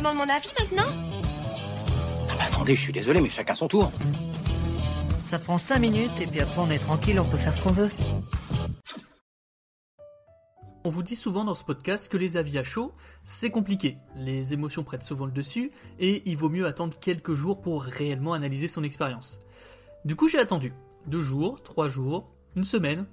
demandes mon avis maintenant Ah bah attendez, je suis désolé, mais chacun son tour. Ça prend 5 minutes et puis après on est tranquille, on peut faire ce qu'on veut. On vous dit souvent dans ce podcast que les avis à chaud, c'est compliqué. Les émotions prennent souvent le dessus et il vaut mieux attendre quelques jours pour réellement analyser son expérience. Du coup, j'ai attendu. Deux jours, trois jours, une semaine.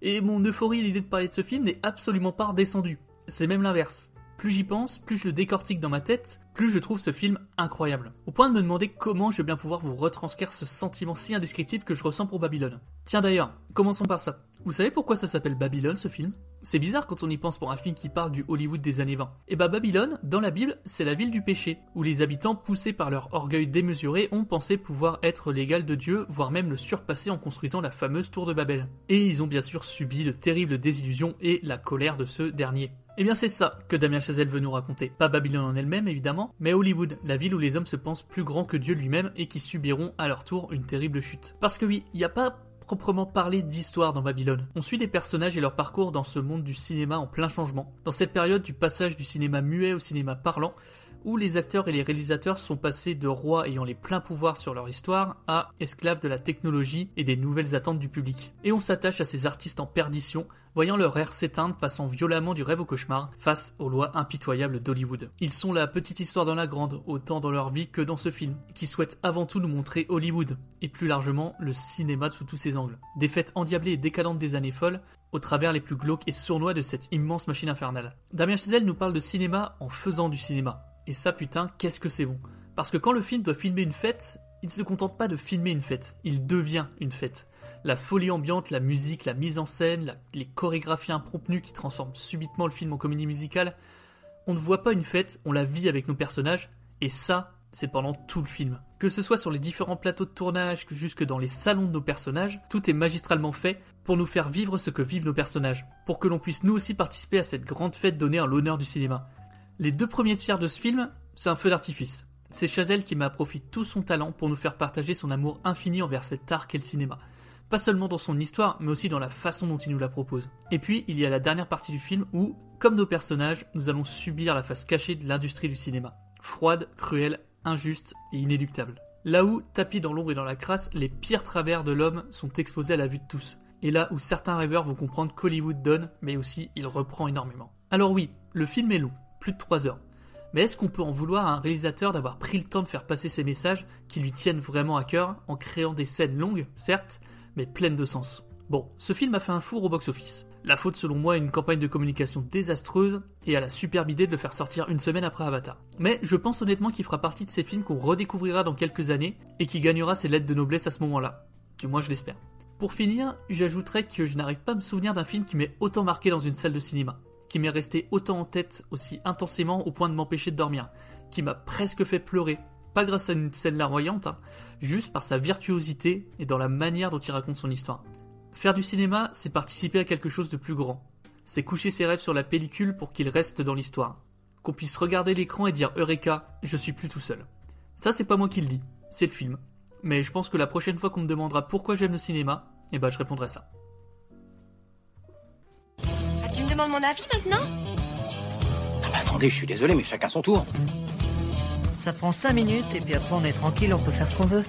Et mon euphorie à l'idée de parler de ce film n'est absolument pas redescendue. C'est même l'inverse. Plus j'y pense, plus je le décortique dans ma tête, plus je trouve ce film incroyable. Au point de me demander comment je vais bien pouvoir vous retranscrire ce sentiment si indescriptible que je ressens pour Babylone. Tiens d'ailleurs, commençons par ça. Vous savez pourquoi ça s'appelle Babylone ce film? C'est bizarre quand on y pense pour un film qui parle du Hollywood des années 20. Et bah Babylone, dans la Bible, c'est la ville du péché, où les habitants, poussés par leur orgueil démesuré, ont pensé pouvoir être l'égal de Dieu, voire même le surpasser en construisant la fameuse tour de Babel. Et ils ont bien sûr subi de terribles désillusions et la colère de ce dernier. Eh bien c'est ça que Damien Chazelle veut nous raconter. Pas Babylone en elle-même évidemment, mais Hollywood, la ville où les hommes se pensent plus grands que Dieu lui-même et qui subiront à leur tour une terrible chute. Parce que oui, il n'y a pas proprement parler d'histoire dans Babylone. On suit des personnages et leur parcours dans ce monde du cinéma en plein changement. Dans cette période du passage du cinéma muet au cinéma parlant, où les acteurs et les réalisateurs sont passés de rois ayant les pleins pouvoirs sur leur histoire à esclaves de la technologie et des nouvelles attentes du public. Et on s'attache à ces artistes en perdition, voyant leur ère s'éteindre, passant violemment du rêve au cauchemar face aux lois impitoyables d'Hollywood. Ils sont la petite histoire dans la grande, autant dans leur vie que dans ce film, qui souhaite avant tout nous montrer Hollywood, et plus largement le cinéma sous tous ses angles. Des fêtes endiablées et décadentes des années folles, au travers les plus glauques et sournois de cette immense machine infernale. Damien Chazelle nous parle de cinéma en faisant du cinéma. Et ça putain, qu'est-ce que c'est bon. Parce que quand le film doit filmer une fête, il ne se contente pas de filmer une fête, il devient une fête. La folie ambiante, la musique, la mise en scène, les chorégraphies impromptues qui transforment subitement le film en comédie musicale, on ne voit pas une fête, on la vit avec nos personnages, et ça, c'est pendant tout le film. Que ce soit sur les différents plateaux de tournage, que jusque dans les salons de nos personnages, tout est magistralement fait pour nous faire vivre ce que vivent nos personnages, pour que l'on puisse nous aussi participer à cette grande fête donnée en l'honneur du cinéma. Les deux premiers tiers de ce film, c'est un feu d'artifice. C'est Chazelle qui m'a profité tout son talent pour nous faire partager son amour infini envers cet art qu'est le cinéma. Pas seulement dans son histoire, mais aussi dans la façon dont il nous la propose. Et puis, il y a la dernière partie du film où, comme nos personnages, nous allons subir la face cachée de l'industrie du cinéma. Froide, cruelle, injuste et inéluctable. Là où, tapis dans l'ombre et dans la crasse, les pires travers de l'homme sont exposés à la vue de tous. Et là où certains rêveurs vont comprendre qu'Hollywood donne, mais aussi il reprend énormément. Alors oui, le film est long, plus de 3 heures. Mais est-ce qu'on peut en vouloir à un réalisateur d'avoir pris le temps de faire passer ses messages qui lui tiennent vraiment à cœur en créant des scènes longues, certes, mais pleines de sens? Bon, ce film a fait un four au box-office. La faute selon moi à une campagne de communication désastreuse et à la superbe idée de le faire sortir une semaine après Avatar. Mais je pense honnêtement qu'il fera partie de ces films qu'on redécouvrira dans quelques années et qui gagnera ses lettres de noblesse à ce moment-là. Du moins je l'espère. Pour finir, j'ajouterais que je n'arrive pas à me souvenir d'un film qui m'ait autant marqué dans une salle de cinéma qui m'est resté autant en tête aussi intensément au point de m'empêcher de dormir, qui m'a presque fait pleurer, pas grâce à une scène larmoyante, hein, juste par sa virtuosité et dans la manière dont il raconte son histoire. Faire du cinéma, c'est participer à quelque chose de plus grand. C'est coucher ses rêves sur la pellicule pour qu'ils restent dans l'histoire. Qu'on puisse regarder l'écran et dire Eureka, je suis plus tout seul. Ça, c'est pas moi qui le dis, c'est le film. Mais je pense que la prochaine fois qu'on me demandera pourquoi j'aime le cinéma, eh ben je répondrai ça. Demandes mon avis maintenant Ah bah attendez, je suis désolé, mais chacun son tour. Ça prend 5 minutes et puis après on est tranquille, on peut faire ce qu'on veut.